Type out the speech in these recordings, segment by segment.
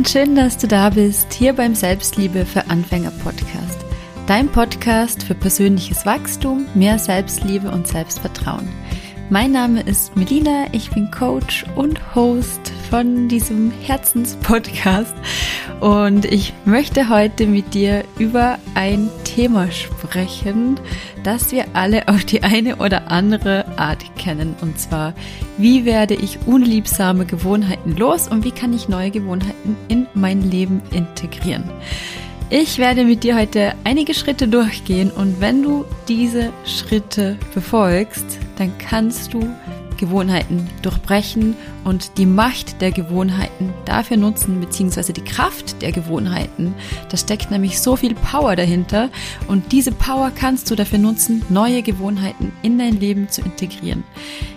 und schön, dass du da bist, hier beim Selbstliebe für Anfänger Podcast. Dein Podcast für persönliches Wachstum, mehr Selbstliebe und Selbstvertrauen. Mein Name ist Melina, ich bin Coach und Host von diesem Herzenspodcast und ich möchte heute mit dir über ein Thema sprechen, das wir alle auf die eine oder andere Art kennen und zwar, wie werde ich unliebsame Gewohnheiten los und wie kann ich neue Gewohnheiten in mein Leben integrieren. Ich werde mit dir heute einige Schritte durchgehen und wenn du diese Schritte befolgst, dann kannst du Gewohnheiten durchbrechen und die Macht der Gewohnheiten dafür nutzen, beziehungsweise die Kraft der Gewohnheiten. Da steckt nämlich so viel Power dahinter und diese Power kannst du dafür nutzen, neue Gewohnheiten in dein Leben zu integrieren.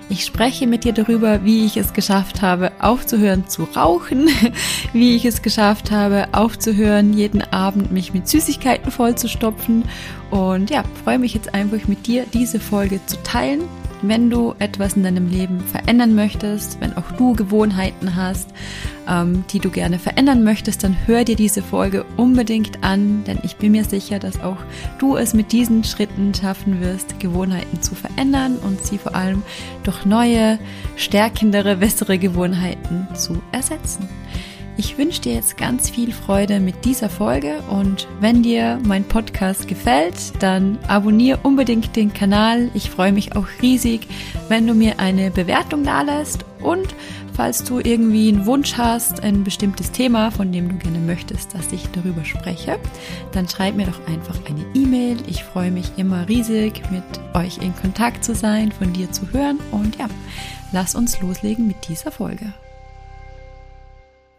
Ich spreche mit dir darüber, wie ich es geschafft habe, aufzuhören zu rauchen, wie ich es geschafft habe, aufzuhören, jeden Abend mich mit Süßigkeiten vollzustopfen und ja, freue mich jetzt einfach mit dir, diese Folge zu teilen wenn du etwas in deinem Leben verändern möchtest, wenn auch du Gewohnheiten hast, ähm, die du gerne verändern möchtest, dann hör dir diese Folge unbedingt an, denn ich bin mir sicher, dass auch du es mit diesen Schritten schaffen wirst, Gewohnheiten zu verändern und sie vor allem durch neue, stärkendere, bessere Gewohnheiten zu ersetzen. Ich wünsche dir jetzt ganz viel Freude mit dieser Folge und wenn dir mein Podcast gefällt, dann abonniere unbedingt den Kanal. Ich freue mich auch riesig, wenn du mir eine Bewertung dalässt und falls du irgendwie einen Wunsch hast, ein bestimmtes Thema, von dem du gerne möchtest, dass ich darüber spreche, dann schreib mir doch einfach eine E-Mail. Ich freue mich immer riesig, mit euch in Kontakt zu sein, von dir zu hören und ja, lass uns loslegen mit dieser Folge.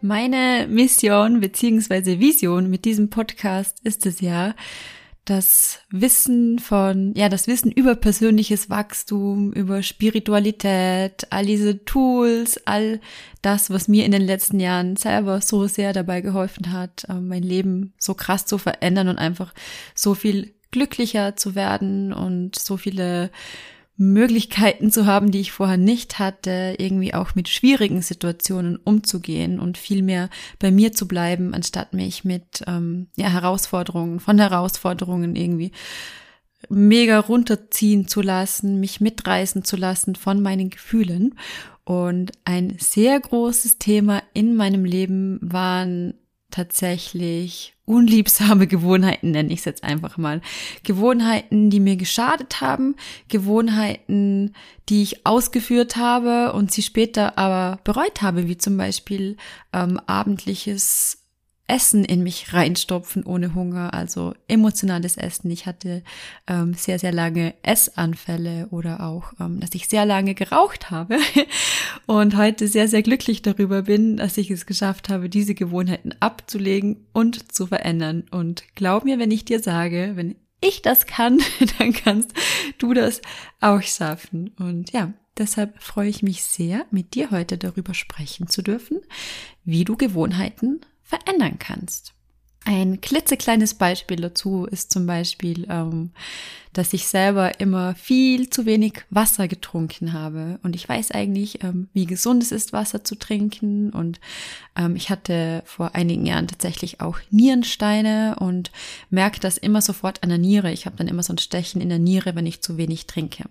Meine Mission beziehungsweise Vision mit diesem Podcast ist es ja, das Wissen von, ja, das Wissen über persönliches Wachstum, über Spiritualität, all diese Tools, all das, was mir in den letzten Jahren selber so sehr dabei geholfen hat, ähm, mein Leben so krass zu verändern und einfach so viel glücklicher zu werden und so viele Möglichkeiten zu haben, die ich vorher nicht hatte, irgendwie auch mit schwierigen Situationen umzugehen und viel mehr bei mir zu bleiben, anstatt mich mit ähm, ja, Herausforderungen, von Herausforderungen irgendwie mega runterziehen zu lassen, mich mitreißen zu lassen von meinen Gefühlen. Und ein sehr großes Thema in meinem Leben waren tatsächlich unliebsame Gewohnheiten, nenne ich es jetzt einfach mal. Gewohnheiten, die mir geschadet haben, Gewohnheiten, die ich ausgeführt habe und sie später aber bereut habe, wie zum Beispiel ähm, abendliches Essen in mich reinstopfen ohne Hunger, also emotionales Essen. Ich hatte ähm, sehr, sehr lange Essanfälle oder auch, ähm, dass ich sehr lange geraucht habe und heute sehr, sehr glücklich darüber bin, dass ich es geschafft habe, diese Gewohnheiten abzulegen und zu verändern. Und glaub mir, wenn ich dir sage, wenn ich das kann, dann kannst du das auch schaffen. Und ja, deshalb freue ich mich sehr, mit dir heute darüber sprechen zu dürfen, wie du Gewohnheiten verändern kannst. Ein klitzekleines Beispiel dazu ist zum Beispiel, ähm, dass ich selber immer viel zu wenig Wasser getrunken habe. Und ich weiß eigentlich, ähm, wie gesund es ist, Wasser zu trinken. Und ähm, ich hatte vor einigen Jahren tatsächlich auch Nierensteine und merke das immer sofort an der Niere. Ich habe dann immer so ein Stechen in der Niere, wenn ich zu wenig trinke.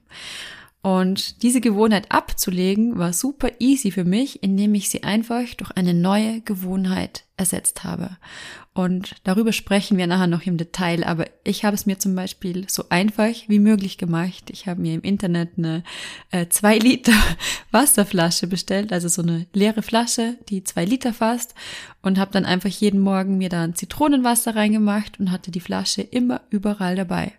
Und diese Gewohnheit abzulegen war super easy für mich, indem ich sie einfach durch eine neue Gewohnheit ersetzt habe. Und darüber sprechen wir nachher noch im Detail, aber ich habe es mir zum Beispiel so einfach wie möglich gemacht. Ich habe mir im Internet eine äh, zwei Liter Wasserflasche bestellt, also so eine leere Flasche, die zwei Liter fasst und habe dann einfach jeden Morgen mir da ein Zitronenwasser reingemacht und hatte die Flasche immer überall dabei.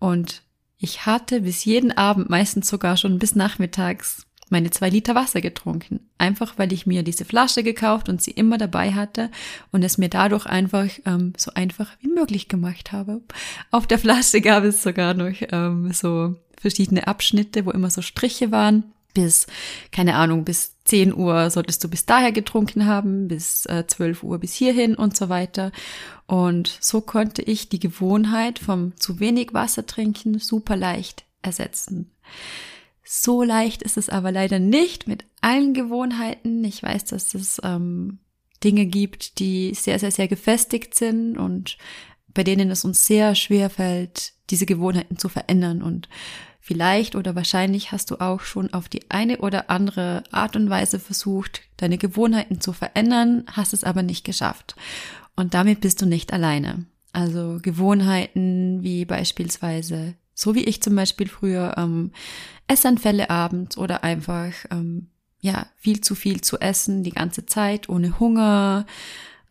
Und ich hatte bis jeden Abend, meistens sogar schon bis nachmittags, meine zwei Liter Wasser getrunken. Einfach weil ich mir diese Flasche gekauft und sie immer dabei hatte und es mir dadurch einfach ähm, so einfach wie möglich gemacht habe. Auf der Flasche gab es sogar noch ähm, so verschiedene Abschnitte, wo immer so Striche waren bis, keine Ahnung, bis 10 Uhr solltest du bis daher getrunken haben, bis äh, 12 Uhr bis hierhin und so weiter. Und so konnte ich die Gewohnheit vom zu wenig Wasser trinken super leicht ersetzen. So leicht ist es aber leider nicht mit allen Gewohnheiten. Ich weiß, dass das ähm, Dinge gibt, die sehr, sehr, sehr gefestigt sind und bei denen es uns sehr schwer fällt, diese Gewohnheiten zu verändern. Und vielleicht oder wahrscheinlich hast du auch schon auf die eine oder andere Art und Weise versucht, deine Gewohnheiten zu verändern, hast es aber nicht geschafft. Und damit bist du nicht alleine. Also Gewohnheiten wie beispielsweise, so wie ich zum Beispiel früher, ähm, Essanfälle abends oder einfach ähm, ja viel zu viel zu essen die ganze Zeit ohne Hunger,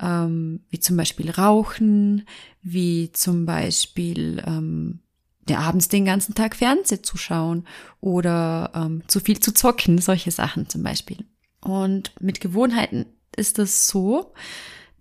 ähm, wie zum Beispiel Rauchen, wie zum Beispiel ähm, der abends den ganzen Tag Fernseh zu schauen oder ähm, zu viel zu zocken, solche Sachen zum Beispiel. Und mit Gewohnheiten ist es so,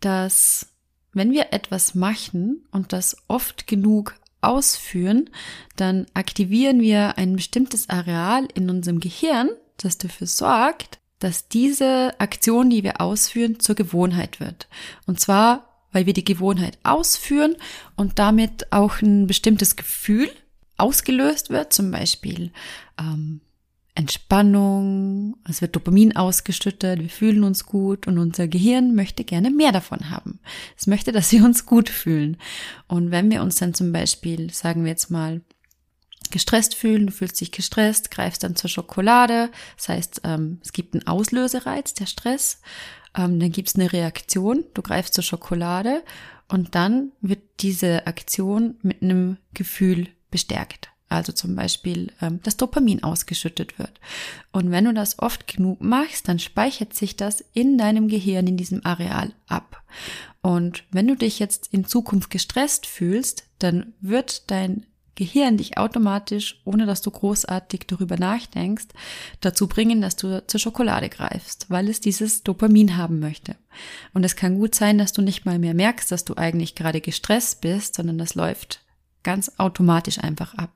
dass wenn wir etwas machen und das oft genug ausführen, dann aktivieren wir ein bestimmtes Areal in unserem Gehirn, das dafür sorgt, dass diese Aktion, die wir ausführen, zur Gewohnheit wird. Und zwar, weil wir die Gewohnheit ausführen und damit auch ein bestimmtes Gefühl ausgelöst wird, zum Beispiel ähm, Entspannung, es wird Dopamin ausgeschüttet, wir fühlen uns gut und unser Gehirn möchte gerne mehr davon haben. Es möchte, dass wir uns gut fühlen. Und wenn wir uns dann zum Beispiel, sagen wir jetzt mal, gestresst fühlen, du fühlst dich gestresst, greifst dann zur Schokolade, das heißt, ähm, es gibt einen Auslösereiz, der Stress, ähm, dann gibt es eine Reaktion, du greifst zur Schokolade und dann wird diese Aktion mit einem Gefühl bestärkt. Also zum Beispiel, ähm, das Dopamin ausgeschüttet wird. Und wenn du das oft genug machst, dann speichert sich das in deinem Gehirn, in diesem Areal ab. Und wenn du dich jetzt in Zukunft gestresst fühlst, dann wird dein Gehirn dich automatisch, ohne dass du großartig darüber nachdenkst, dazu bringen, dass du zur Schokolade greifst, weil es dieses Dopamin haben möchte. Und es kann gut sein, dass du nicht mal mehr merkst, dass du eigentlich gerade gestresst bist, sondern das läuft ganz automatisch einfach ab.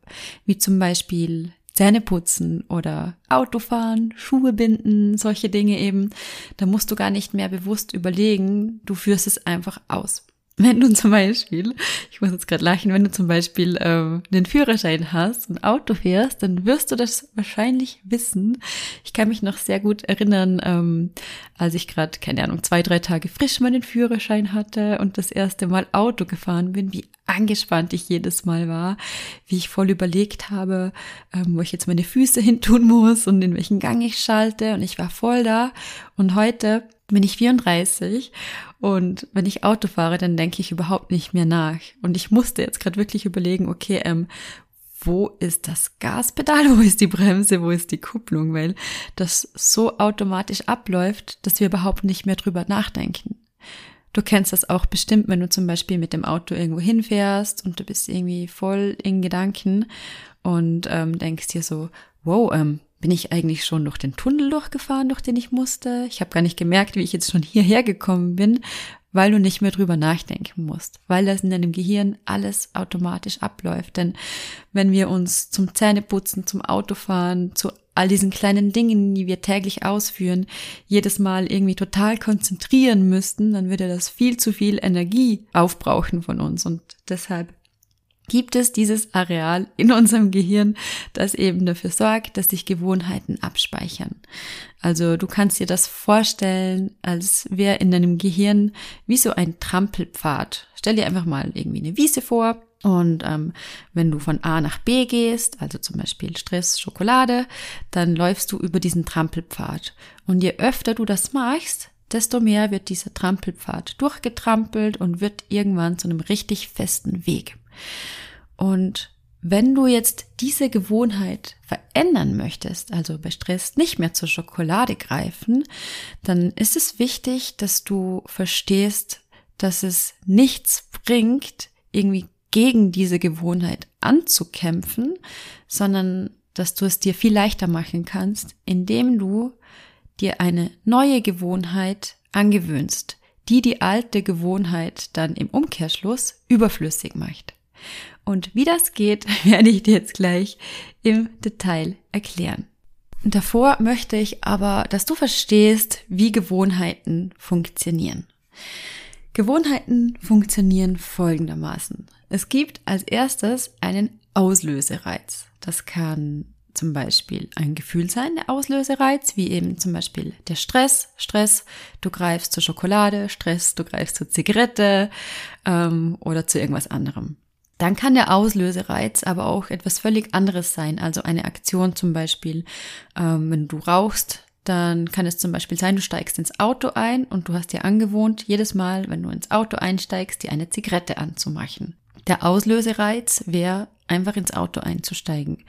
Wie zum Beispiel Zähne putzen oder Autofahren, Schuhe binden, solche Dinge eben. Da musst du gar nicht mehr bewusst überlegen, du führst es einfach aus. Wenn du zum Beispiel, ich muss jetzt gerade lachen, wenn du zum Beispiel ähm, einen Führerschein hast und Auto fährst, dann wirst du das wahrscheinlich wissen. Ich kann mich noch sehr gut erinnern, ähm, als ich gerade, keine Ahnung, zwei, drei Tage frisch meinen Führerschein hatte und das erste Mal Auto gefahren bin, wie angespannt ich jedes Mal war, wie ich voll überlegt habe, ähm, wo ich jetzt meine Füße hin tun muss und in welchen Gang ich schalte und ich war voll da. Und heute bin ich 34 und wenn ich Auto fahre, dann denke ich überhaupt nicht mehr nach. Und ich musste jetzt gerade wirklich überlegen, okay, ähm, wo ist das Gaspedal, wo ist die Bremse, wo ist die Kupplung, weil das so automatisch abläuft, dass wir überhaupt nicht mehr drüber nachdenken. Du kennst das auch bestimmt, wenn du zum Beispiel mit dem Auto irgendwo hinfährst und du bist irgendwie voll in Gedanken und ähm, denkst dir so, wow, ähm, bin ich eigentlich schon durch den Tunnel durchgefahren, durch den ich musste. Ich habe gar nicht gemerkt, wie ich jetzt schon hierher gekommen bin, weil du nicht mehr drüber nachdenken musst, weil das in deinem Gehirn alles automatisch abläuft. Denn wenn wir uns zum Zähneputzen, zum Autofahren, zu all diesen kleinen Dingen, die wir täglich ausführen, jedes Mal irgendwie total konzentrieren müssten, dann würde das viel zu viel Energie aufbrauchen von uns. Und deshalb gibt es dieses Areal in unserem Gehirn, das eben dafür sorgt, dass sich Gewohnheiten abspeichern. Also du kannst dir das vorstellen, als wäre in deinem Gehirn wie so ein Trampelpfad. Stell dir einfach mal irgendwie eine Wiese vor und ähm, wenn du von A nach B gehst, also zum Beispiel Stress, Schokolade, dann läufst du über diesen Trampelpfad. Und je öfter du das machst, desto mehr wird dieser Trampelpfad durchgetrampelt und wird irgendwann zu einem richtig festen Weg. Und wenn du jetzt diese Gewohnheit verändern möchtest, also bei Stress nicht mehr zur Schokolade greifen, dann ist es wichtig, dass du verstehst, dass es nichts bringt, irgendwie gegen diese Gewohnheit anzukämpfen, sondern dass du es dir viel leichter machen kannst, indem du dir eine neue Gewohnheit angewöhnst, die die alte Gewohnheit dann im Umkehrschluss überflüssig macht. Und wie das geht, werde ich dir jetzt gleich im Detail erklären. Davor möchte ich aber, dass du verstehst, wie Gewohnheiten funktionieren. Gewohnheiten funktionieren folgendermaßen. Es gibt als erstes einen Auslösereiz. Das kann zum Beispiel ein Gefühl sein, der Auslösereiz, wie eben zum Beispiel der Stress. Stress, du greifst zur Schokolade, Stress, du greifst zur Zigarette ähm, oder zu irgendwas anderem. Dann kann der Auslösereiz aber auch etwas völlig anderes sein, also eine Aktion zum Beispiel, ähm, wenn du rauchst, dann kann es zum Beispiel sein, du steigst ins Auto ein und du hast dir angewohnt, jedes Mal, wenn du ins Auto einsteigst, dir eine Zigarette anzumachen. Der Auslösereiz wäre einfach ins Auto einzusteigen.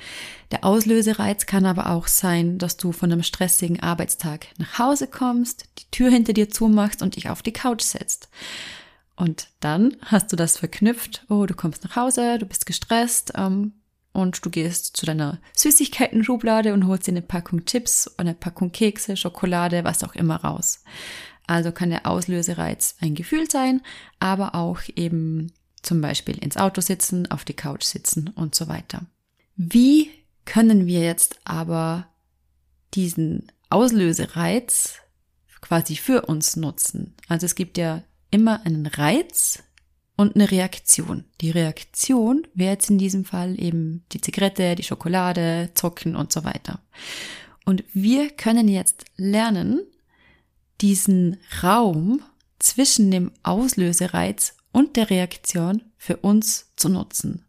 Der Auslösereiz kann aber auch sein, dass du von einem stressigen Arbeitstag nach Hause kommst, die Tür hinter dir zumachst und dich auf die Couch setzt. Und dann hast du das verknüpft, oh, du kommst nach Hause, du bist gestresst, ähm, und du gehst zu deiner Süßigkeiten-Schublade und holst dir eine Packung Chips, eine Packung Kekse, Schokolade, was auch immer raus. Also kann der Auslösereiz ein Gefühl sein, aber auch eben zum Beispiel ins Auto sitzen, auf die Couch sitzen und so weiter. Wie können wir jetzt aber diesen Auslösereiz quasi für uns nutzen? Also es gibt ja immer einen Reiz, und eine Reaktion. Die Reaktion wäre jetzt in diesem Fall eben die Zigarette, die Schokolade, Zocken und so weiter. Und wir können jetzt lernen, diesen Raum zwischen dem Auslösereiz und der Reaktion für uns zu nutzen.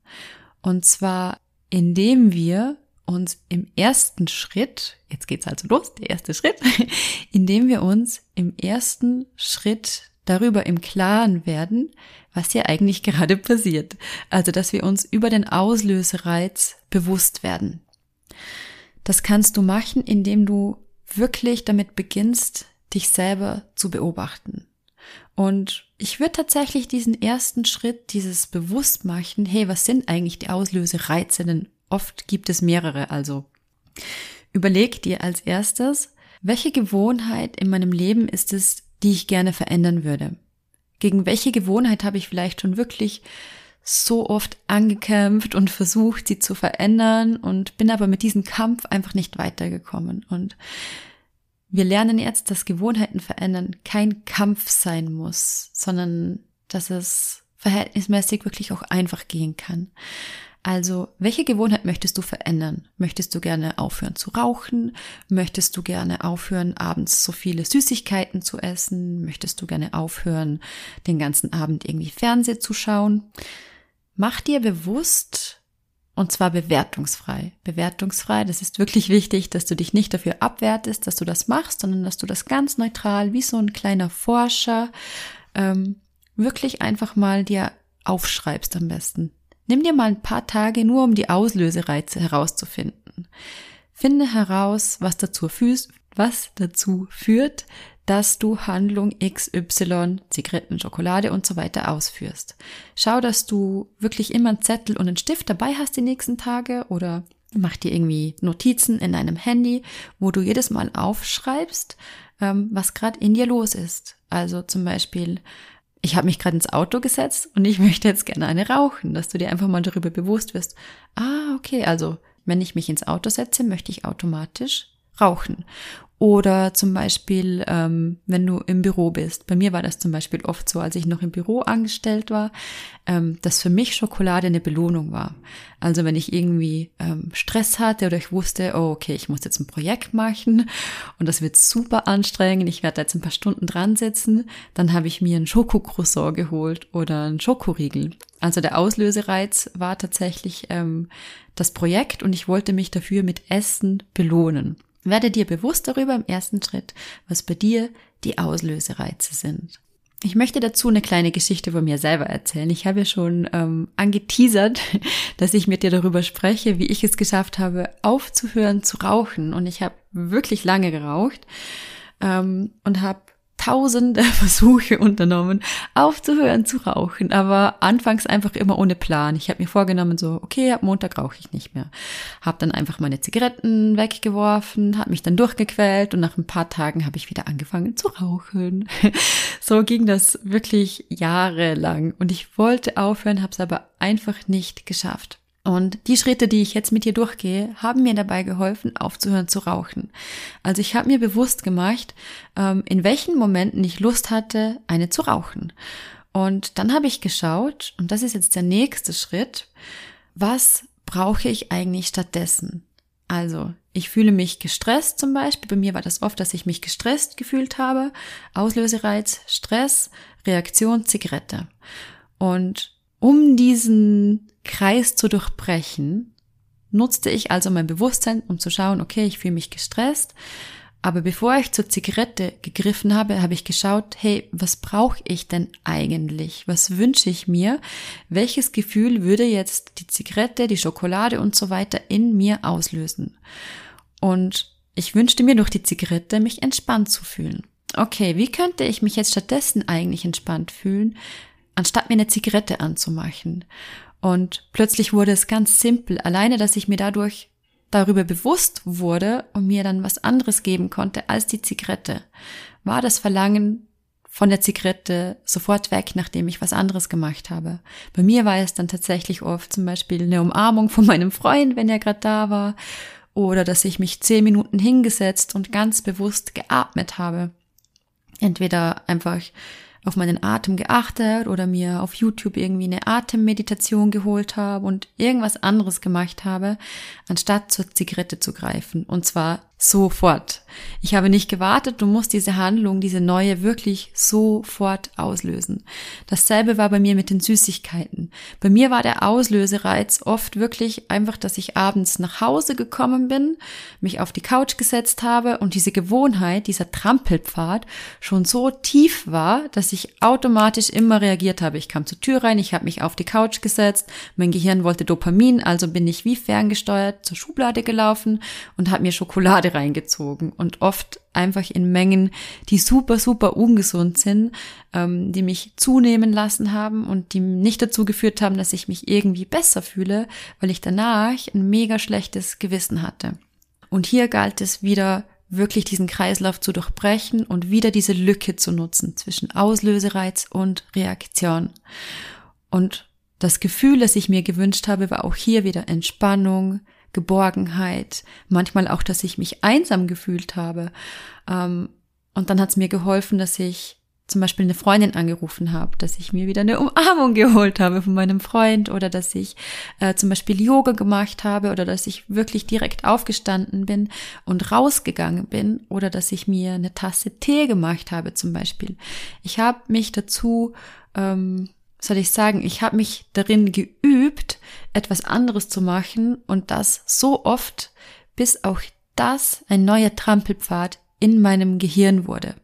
Und zwar, indem wir uns im ersten Schritt, jetzt geht's also los, der erste Schritt, indem wir uns im ersten Schritt darüber im Klaren werden, was hier eigentlich gerade passiert. Also, dass wir uns über den Auslösereiz bewusst werden. Das kannst du machen, indem du wirklich damit beginnst, dich selber zu beobachten. Und ich würde tatsächlich diesen ersten Schritt, dieses Bewusstmachen, hey, was sind eigentlich die Auslösereize? Denn oft gibt es mehrere, also überleg dir als erstes, welche Gewohnheit in meinem Leben ist es, die ich gerne verändern würde? Gegen welche Gewohnheit habe ich vielleicht schon wirklich so oft angekämpft und versucht, sie zu verändern und bin aber mit diesem Kampf einfach nicht weitergekommen. Und wir lernen jetzt, dass Gewohnheiten verändern kein Kampf sein muss, sondern dass es verhältnismäßig wirklich auch einfach gehen kann. Also, welche Gewohnheit möchtest du verändern? Möchtest du gerne aufhören zu rauchen? Möchtest du gerne aufhören, abends so viele Süßigkeiten zu essen? Möchtest du gerne aufhören, den ganzen Abend irgendwie Fernseh zu schauen? Mach dir bewusst, und zwar bewertungsfrei. Bewertungsfrei, das ist wirklich wichtig, dass du dich nicht dafür abwertest, dass du das machst, sondern dass du das ganz neutral, wie so ein kleiner Forscher, ähm, wirklich einfach mal dir aufschreibst am besten. Nimm dir mal ein paar Tage nur, um die Auslösereize herauszufinden. Finde heraus, was dazu, füßt, was dazu führt, dass du Handlung XY, Zigaretten, Schokolade und so weiter ausführst. Schau, dass du wirklich immer einen Zettel und einen Stift dabei hast die nächsten Tage oder mach dir irgendwie Notizen in deinem Handy, wo du jedes Mal aufschreibst, ähm, was gerade in dir los ist. Also zum Beispiel, ich habe mich gerade ins Auto gesetzt und ich möchte jetzt gerne eine rauchen, dass du dir einfach mal darüber bewusst wirst. Ah, okay, also wenn ich mich ins Auto setze, möchte ich automatisch rauchen. Oder zum Beispiel, ähm, wenn du im Büro bist. Bei mir war das zum Beispiel oft so, als ich noch im Büro angestellt war, ähm, dass für mich Schokolade eine Belohnung war. Also wenn ich irgendwie ähm, Stress hatte oder ich wusste, oh, okay, ich muss jetzt ein Projekt machen und das wird super anstrengend, ich werde jetzt ein paar Stunden dran sitzen, dann habe ich mir ein Schokocroissant geholt oder ein Schokoriegel. Also der Auslösereiz war tatsächlich ähm, das Projekt und ich wollte mich dafür mit Essen belohnen. Werde dir bewusst darüber im ersten Schritt, was bei dir die Auslösereize sind. Ich möchte dazu eine kleine Geschichte von mir selber erzählen. Ich habe ja schon ähm, angeteasert, dass ich mit dir darüber spreche, wie ich es geschafft habe, aufzuhören zu rauchen. Und ich habe wirklich lange geraucht ähm, und habe tausende Versuche unternommen, aufzuhören zu rauchen, aber anfangs einfach immer ohne Plan. Ich habe mir vorgenommen, so, okay, ab Montag rauche ich nicht mehr. Habe dann einfach meine Zigaretten weggeworfen, habe mich dann durchgequält und nach ein paar Tagen habe ich wieder angefangen zu rauchen. so ging das wirklich jahrelang und ich wollte aufhören, habe es aber einfach nicht geschafft. Und die Schritte, die ich jetzt mit dir durchgehe, haben mir dabei geholfen, aufzuhören zu rauchen. Also ich habe mir bewusst gemacht, ähm, in welchen Momenten ich Lust hatte, eine zu rauchen. Und dann habe ich geschaut, und das ist jetzt der nächste Schritt, was brauche ich eigentlich stattdessen? Also, ich fühle mich gestresst zum Beispiel. Bei mir war das oft, dass ich mich gestresst gefühlt habe. Auslösereiz, Stress, Reaktion, Zigarette. Und um diesen Kreis zu durchbrechen, nutzte ich also mein Bewusstsein, um zu schauen, okay, ich fühle mich gestresst. Aber bevor ich zur Zigarette gegriffen habe, habe ich geschaut, hey, was brauche ich denn eigentlich? Was wünsche ich mir? Welches Gefühl würde jetzt die Zigarette, die Schokolade und so weiter in mir auslösen? Und ich wünschte mir durch die Zigarette, mich entspannt zu fühlen. Okay, wie könnte ich mich jetzt stattdessen eigentlich entspannt fühlen, anstatt mir eine Zigarette anzumachen? Und plötzlich wurde es ganz simpel, alleine, dass ich mir dadurch darüber bewusst wurde und mir dann was anderes geben konnte als die Zigarette, war das Verlangen von der Zigarette sofort weg, nachdem ich was anderes gemacht habe. Bei mir war es dann tatsächlich oft zum Beispiel eine Umarmung von meinem Freund, wenn er gerade da war, oder dass ich mich zehn Minuten hingesetzt und ganz bewusst geatmet habe. Entweder einfach auf meinen Atem geachtet oder mir auf YouTube irgendwie eine Atemmeditation geholt habe und irgendwas anderes gemacht habe, anstatt zur Zigarette zu greifen. Und zwar sofort. Ich habe nicht gewartet, du musst diese Handlung, diese neue wirklich sofort auslösen. Dasselbe war bei mir mit den Süßigkeiten. Bei mir war der Auslösereiz oft wirklich einfach, dass ich abends nach Hause gekommen bin, mich auf die Couch gesetzt habe und diese Gewohnheit, dieser Trampelpfad schon so tief war, dass ich automatisch immer reagiert habe. Ich kam zur Tür rein, ich habe mich auf die Couch gesetzt, mein Gehirn wollte Dopamin, also bin ich wie ferngesteuert zur Schublade gelaufen und habe mir Schokolade Schokolade reingezogen und oft einfach in Mengen, die super, super ungesund sind, ähm, die mich zunehmen lassen haben und die nicht dazu geführt haben, dass ich mich irgendwie besser fühle, weil ich danach ein mega schlechtes Gewissen hatte. Und hier galt es wieder wirklich diesen Kreislauf zu durchbrechen und wieder diese Lücke zu nutzen zwischen Auslösereiz und Reaktion. Und das Gefühl, das ich mir gewünscht habe, war auch hier wieder Entspannung, Geborgenheit, manchmal auch, dass ich mich einsam gefühlt habe. Ähm, und dann hat es mir geholfen, dass ich zum Beispiel eine Freundin angerufen habe, dass ich mir wieder eine Umarmung geholt habe von meinem Freund oder dass ich äh, zum Beispiel Yoga gemacht habe oder dass ich wirklich direkt aufgestanden bin und rausgegangen bin oder dass ich mir eine Tasse Tee gemacht habe zum Beispiel. Ich habe mich dazu ähm, soll ich sagen, ich habe mich darin geübt, etwas anderes zu machen und das so oft, bis auch das ein neuer Trampelpfad in meinem Gehirn wurde.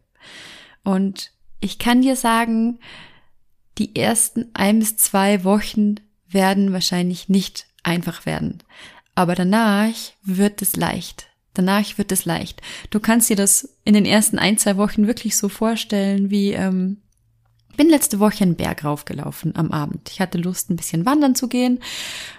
Und ich kann dir sagen, die ersten ein bis zwei Wochen werden wahrscheinlich nicht einfach werden. Aber danach wird es leicht. Danach wird es leicht. Du kannst dir das in den ersten ein, zwei Wochen wirklich so vorstellen, wie ähm, bin letzte Woche einen Berg raufgelaufen am Abend. Ich hatte Lust, ein bisschen wandern zu gehen.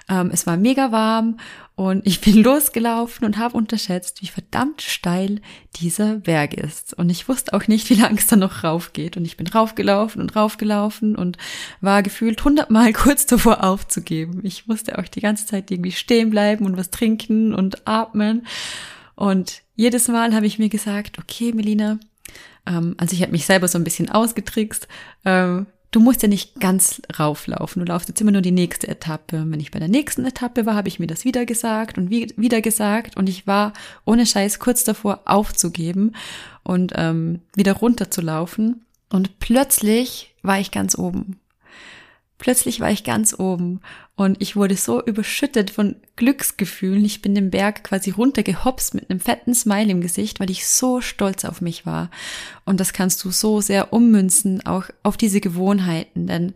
Ähm, es war mega warm und ich bin losgelaufen und habe unterschätzt, wie verdammt steil dieser Berg ist. Und ich wusste auch nicht, wie lang es da noch raufgeht. Und ich bin raufgelaufen und raufgelaufen und war gefühlt hundertmal kurz davor aufzugeben. Ich musste auch die ganze Zeit irgendwie stehen bleiben und was trinken und atmen. Und jedes Mal habe ich mir gesagt, okay, Melina, also ich habe mich selber so ein bisschen ausgetrickst. Ähm, du musst ja nicht ganz rauflaufen. Du laufst jetzt immer nur die nächste Etappe. Und wenn ich bei der nächsten Etappe war, habe ich mir das wieder gesagt und wie, wieder gesagt. Und ich war ohne Scheiß kurz davor aufzugeben und ähm, wieder runterzulaufen. Und plötzlich war ich ganz oben. Plötzlich war ich ganz oben und ich wurde so überschüttet von Glücksgefühlen. Ich bin den Berg quasi runtergehopst mit einem fetten Smile im Gesicht, weil ich so stolz auf mich war. Und das kannst du so sehr ummünzen, auch auf diese Gewohnheiten, denn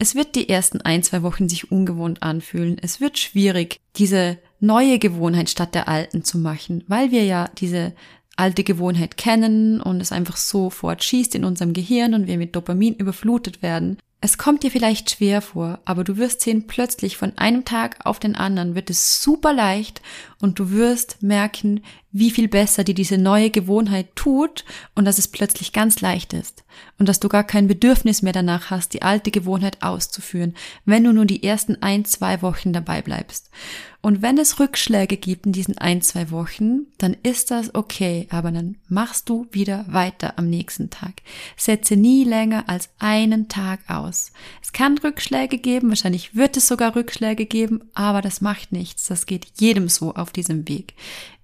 es wird die ersten ein, zwei Wochen sich ungewohnt anfühlen. Es wird schwierig, diese neue Gewohnheit statt der alten zu machen, weil wir ja diese alte Gewohnheit kennen und es einfach sofort schießt in unserem Gehirn und wir mit Dopamin überflutet werden. Es kommt dir vielleicht schwer vor, aber du wirst sehen, plötzlich von einem Tag auf den anderen wird es super leicht und du wirst merken, wie viel besser dir diese neue Gewohnheit tut und dass es plötzlich ganz leicht ist und dass du gar kein Bedürfnis mehr danach hast, die alte Gewohnheit auszuführen, wenn du nur die ersten ein, zwei Wochen dabei bleibst. Und wenn es Rückschläge gibt in diesen ein, zwei Wochen, dann ist das okay, aber dann machst du wieder weiter am nächsten Tag. Setze nie länger als einen Tag aus. Es kann Rückschläge geben, wahrscheinlich wird es sogar Rückschläge geben, aber das macht nichts. Das geht jedem so auf diesem Weg.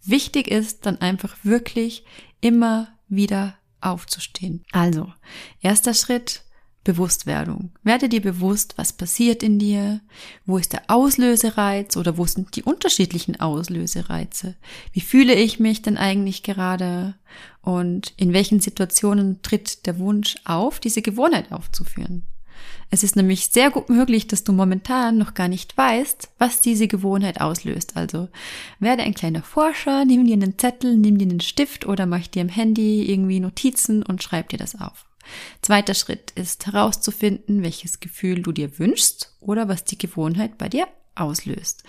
Wichtig ist dann einfach wirklich immer wieder aufzustehen. Also, erster Schritt, Bewusstwerdung. Werde dir bewusst, was passiert in dir, wo ist der Auslösereiz oder wo sind die unterschiedlichen Auslösereize. Wie fühle ich mich denn eigentlich gerade und in welchen Situationen tritt der Wunsch auf, diese Gewohnheit aufzuführen. Es ist nämlich sehr gut möglich, dass du momentan noch gar nicht weißt, was diese Gewohnheit auslöst. Also werde ein kleiner Forscher, nimm dir einen Zettel, nimm dir einen Stift oder mach dir im Handy irgendwie Notizen und schreib dir das auf. Zweiter Schritt ist herauszufinden, welches Gefühl du dir wünschst oder was die Gewohnheit bei dir auslöst.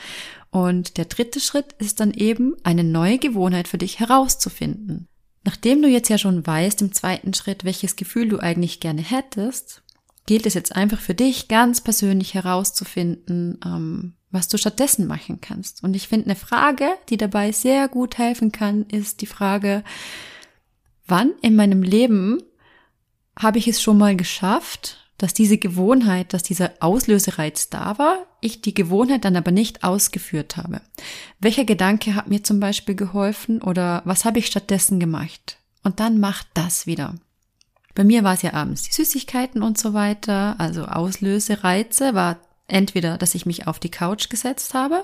Und der dritte Schritt ist dann eben, eine neue Gewohnheit für dich herauszufinden. Nachdem du jetzt ja schon weißt im zweiten Schritt, welches Gefühl du eigentlich gerne hättest, gilt es jetzt einfach für dich ganz persönlich herauszufinden, ähm, was du stattdessen machen kannst. Und ich finde eine Frage, die dabei sehr gut helfen kann, ist die Frage, wann in meinem Leben habe ich es schon mal geschafft, dass diese Gewohnheit, dass dieser Auslösereiz da war, ich die Gewohnheit dann aber nicht ausgeführt habe. Welcher Gedanke hat mir zum Beispiel geholfen oder was habe ich stattdessen gemacht? Und dann macht das wieder. Bei mir war es ja abends die Süßigkeiten und so weiter, also Auslösereize war entweder, dass ich mich auf die Couch gesetzt habe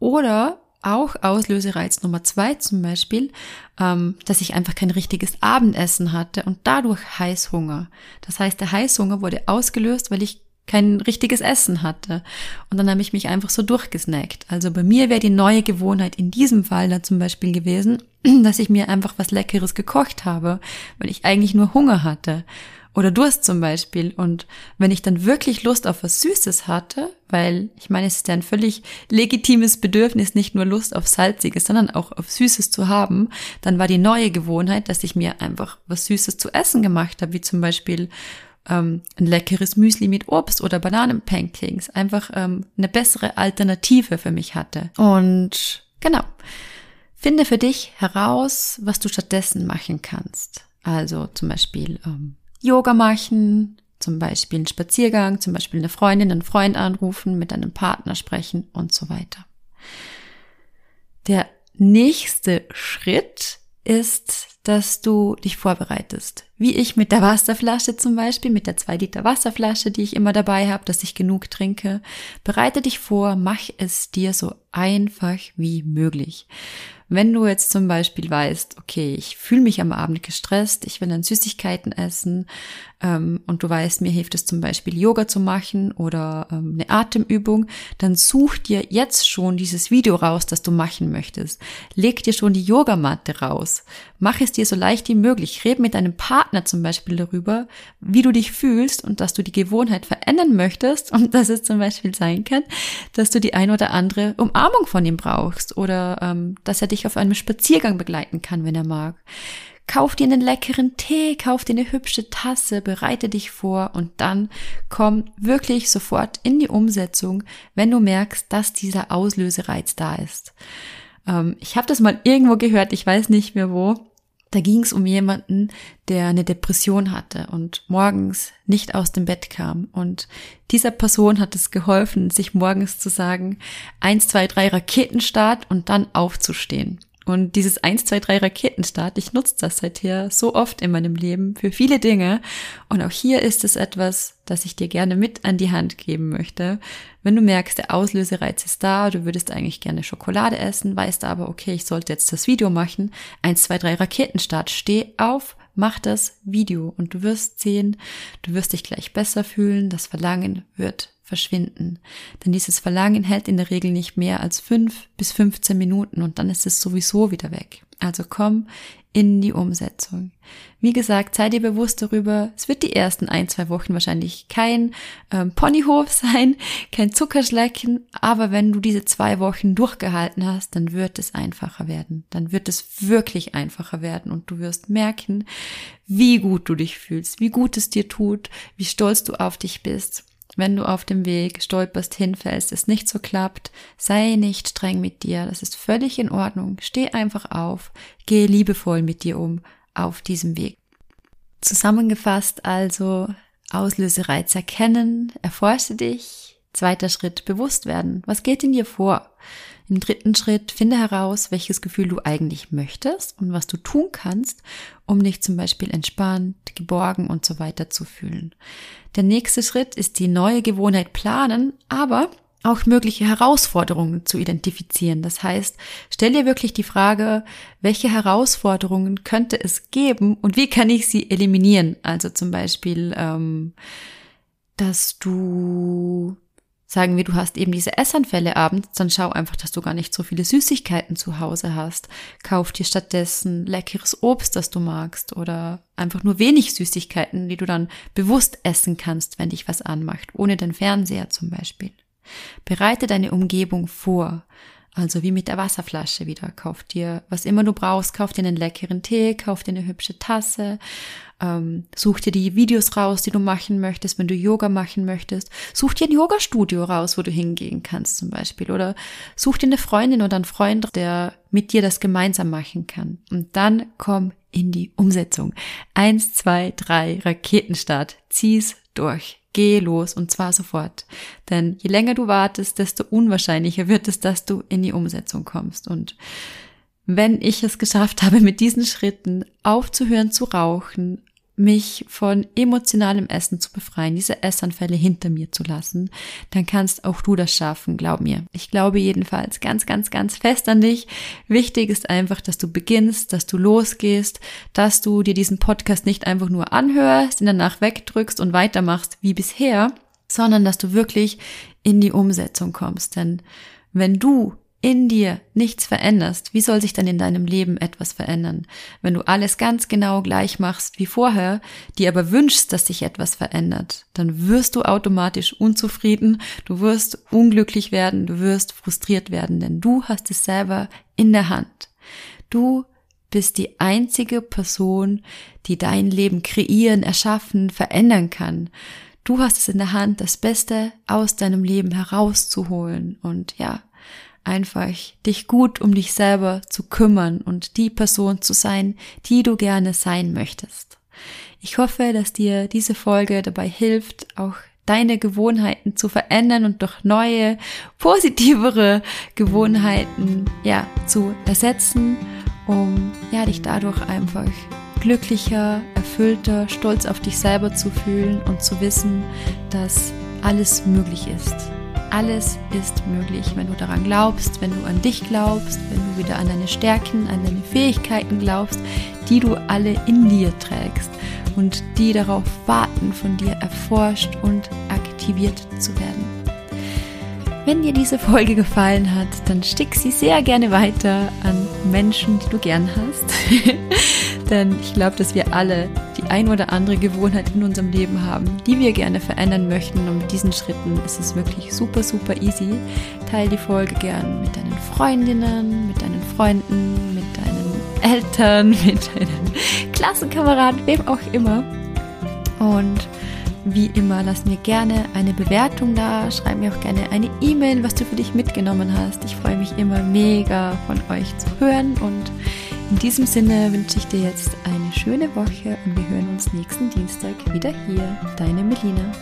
oder auch Auslösereiz Nummer zwei zum Beispiel, ähm, dass ich einfach kein richtiges Abendessen hatte und dadurch Heißhunger. Das heißt, der Heißhunger wurde ausgelöst, weil ich kein richtiges Essen hatte. Und dann habe ich mich einfach so durchgesnackt. Also bei mir wäre die neue Gewohnheit in diesem Fall dann zum Beispiel gewesen, dass ich mir einfach was Leckeres gekocht habe, weil ich eigentlich nur Hunger hatte oder Durst zum Beispiel. Und wenn ich dann wirklich Lust auf was Süßes hatte, weil ich meine, es ist ja ein völlig legitimes Bedürfnis, nicht nur Lust auf Salziges, sondern auch auf Süßes zu haben, dann war die neue Gewohnheit, dass ich mir einfach was Süßes zu essen gemacht habe, wie zum Beispiel ähm, ein leckeres Müsli mit Obst oder Bananenpancakes, einfach ähm, eine bessere Alternative für mich hatte. Und genau. Finde für dich heraus, was du stattdessen machen kannst. Also zum Beispiel ähm, Yoga machen, zum Beispiel einen Spaziergang, zum Beispiel eine Freundin, einen Freund anrufen, mit einem Partner sprechen und so weiter. Der nächste Schritt ist, dass du dich vorbereitest. Wie ich mit der Wasserflasche zum Beispiel, mit der 2 Liter Wasserflasche, die ich immer dabei habe, dass ich genug trinke. Bereite dich vor, mach es dir so einfach wie möglich. Wenn du jetzt zum Beispiel weißt, okay, ich fühle mich am Abend gestresst, ich will dann Süßigkeiten essen ähm, und du weißt, mir hilft es zum Beispiel Yoga zu machen oder ähm, eine Atemübung, dann such dir jetzt schon dieses Video raus, das du machen möchtest. Leg dir schon die Yogamatte raus. Mach es dir so leicht wie möglich. Red mit deinem Partner zum Beispiel darüber, wie du dich fühlst und dass du die Gewohnheit verändern möchtest und dass es zum Beispiel sein kann, dass du die ein oder andere Umarmung von ihm brauchst oder ähm, dass er dich auf einem Spaziergang begleiten kann, wenn er mag. Kauf dir einen leckeren Tee, kauf dir eine hübsche Tasse, bereite dich vor und dann komm wirklich sofort in die Umsetzung, wenn du merkst, dass dieser Auslösereiz da ist. Ähm, ich habe das mal irgendwo gehört, ich weiß nicht mehr wo. Da ging es um jemanden, der eine Depression hatte und morgens nicht aus dem Bett kam. Und dieser Person hat es geholfen, sich morgens zu sagen, eins, zwei, drei Raketenstart und dann aufzustehen. Und dieses 1, 2, 3 Raketenstart, ich nutze das seither so oft in meinem Leben für viele Dinge. Und auch hier ist es etwas, das ich dir gerne mit an die Hand geben möchte. Wenn du merkst, der Auslösereiz ist da, du würdest eigentlich gerne Schokolade essen, weißt aber, okay, ich sollte jetzt das Video machen. 1, 2, 3 Raketenstart, steh auf, mach das Video und du wirst sehen, du wirst dich gleich besser fühlen, das Verlangen wird verschwinden. Denn dieses Verlangen hält in der Regel nicht mehr als fünf bis 15 Minuten und dann ist es sowieso wieder weg. Also komm in die Umsetzung. Wie gesagt, sei dir bewusst darüber, es wird die ersten ein, zwei Wochen wahrscheinlich kein ähm, Ponyhof sein, kein Zuckerschlecken, aber wenn du diese zwei Wochen durchgehalten hast, dann wird es einfacher werden. Dann wird es wirklich einfacher werden und du wirst merken, wie gut du dich fühlst, wie gut es dir tut, wie stolz du auf dich bist wenn du auf dem Weg stolperst, hinfällst, es nicht so klappt, sei nicht streng mit dir. Das ist völlig in Ordnung. Steh einfach auf. Geh liebevoll mit dir um auf diesem Weg. Zusammengefasst also Auslösereiz erkennen, erforsche dich. Zweiter Schritt, bewusst werden. Was geht in dir vor? Im dritten Schritt finde heraus, welches Gefühl du eigentlich möchtest und was du tun kannst, um dich zum Beispiel entspannt, geborgen und so weiter zu fühlen. Der nächste Schritt ist die neue Gewohnheit planen, aber auch mögliche Herausforderungen zu identifizieren. Das heißt, stell dir wirklich die Frage, welche Herausforderungen könnte es geben und wie kann ich sie eliminieren? Also zum Beispiel, ähm, dass du Sagen wir, du hast eben diese Essanfälle abends, dann schau einfach, dass du gar nicht so viele Süßigkeiten zu Hause hast. Kauf dir stattdessen leckeres Obst, das du magst oder einfach nur wenig Süßigkeiten, die du dann bewusst essen kannst, wenn dich was anmacht, ohne den Fernseher zum Beispiel. Bereite deine Umgebung vor. Also wie mit der Wasserflasche wieder. Kauf dir, was immer du brauchst, kauf dir einen leckeren Tee, kauf dir eine hübsche Tasse, ähm, such dir die Videos raus, die du machen möchtest, wenn du Yoga machen möchtest. Such dir ein Yoga-Studio raus, wo du hingehen kannst zum Beispiel. Oder such dir eine Freundin oder einen Freund, der mit dir das gemeinsam machen kann. Und dann komm in die Umsetzung. Eins, zwei, drei, Raketenstart. Zieh's durch. Geh los und zwar sofort. Denn je länger du wartest, desto unwahrscheinlicher wird es, dass du in die Umsetzung kommst. Und wenn ich es geschafft habe, mit diesen Schritten aufzuhören zu rauchen, mich von emotionalem Essen zu befreien, diese Essanfälle hinter mir zu lassen, dann kannst auch du das schaffen, glaub mir. Ich glaube jedenfalls ganz, ganz, ganz fest an dich. Wichtig ist einfach, dass du beginnst, dass du losgehst, dass du dir diesen Podcast nicht einfach nur anhörst, ihn danach wegdrückst und weitermachst wie bisher, sondern dass du wirklich in die Umsetzung kommst. Denn wenn du in dir nichts veränderst, wie soll sich dann in deinem Leben etwas verändern? Wenn du alles ganz genau gleich machst wie vorher, dir aber wünschst, dass sich etwas verändert, dann wirst du automatisch unzufrieden, du wirst unglücklich werden, du wirst frustriert werden, denn du hast es selber in der Hand. Du bist die einzige Person, die dein Leben kreieren, erschaffen, verändern kann. Du hast es in der Hand, das Beste aus deinem Leben herauszuholen. Und ja, einfach dich gut um dich selber zu kümmern und die Person zu sein, die du gerne sein möchtest. Ich hoffe, dass dir diese Folge dabei hilft, auch deine Gewohnheiten zu verändern und durch neue, positivere Gewohnheiten, ja, zu ersetzen, um, ja, dich dadurch einfach glücklicher, erfüllter, stolz auf dich selber zu fühlen und zu wissen, dass alles möglich ist. Alles ist möglich, wenn du daran glaubst, wenn du an dich glaubst, wenn du wieder an deine Stärken, an deine Fähigkeiten glaubst, die du alle in dir trägst und die darauf warten, von dir erforscht und aktiviert zu werden. Wenn dir diese Folge gefallen hat, dann stick sie sehr gerne weiter an Menschen, die du gern hast. Denn ich glaube, dass wir alle die ein oder andere Gewohnheit in unserem Leben haben, die wir gerne verändern möchten. Und mit diesen Schritten ist es wirklich super, super easy. Teil die Folge gern mit deinen Freundinnen, mit deinen Freunden, mit deinen Eltern, mit deinen Klassenkameraden, wem auch immer. Und wie immer, lass mir gerne eine Bewertung da, schreib mir auch gerne eine E-Mail, was du für dich mitgenommen hast. Ich freue mich immer mega von euch zu hören und in diesem Sinne wünsche ich dir jetzt eine schöne Woche und wir hören uns nächsten Dienstag wieder hier. Deine Melina.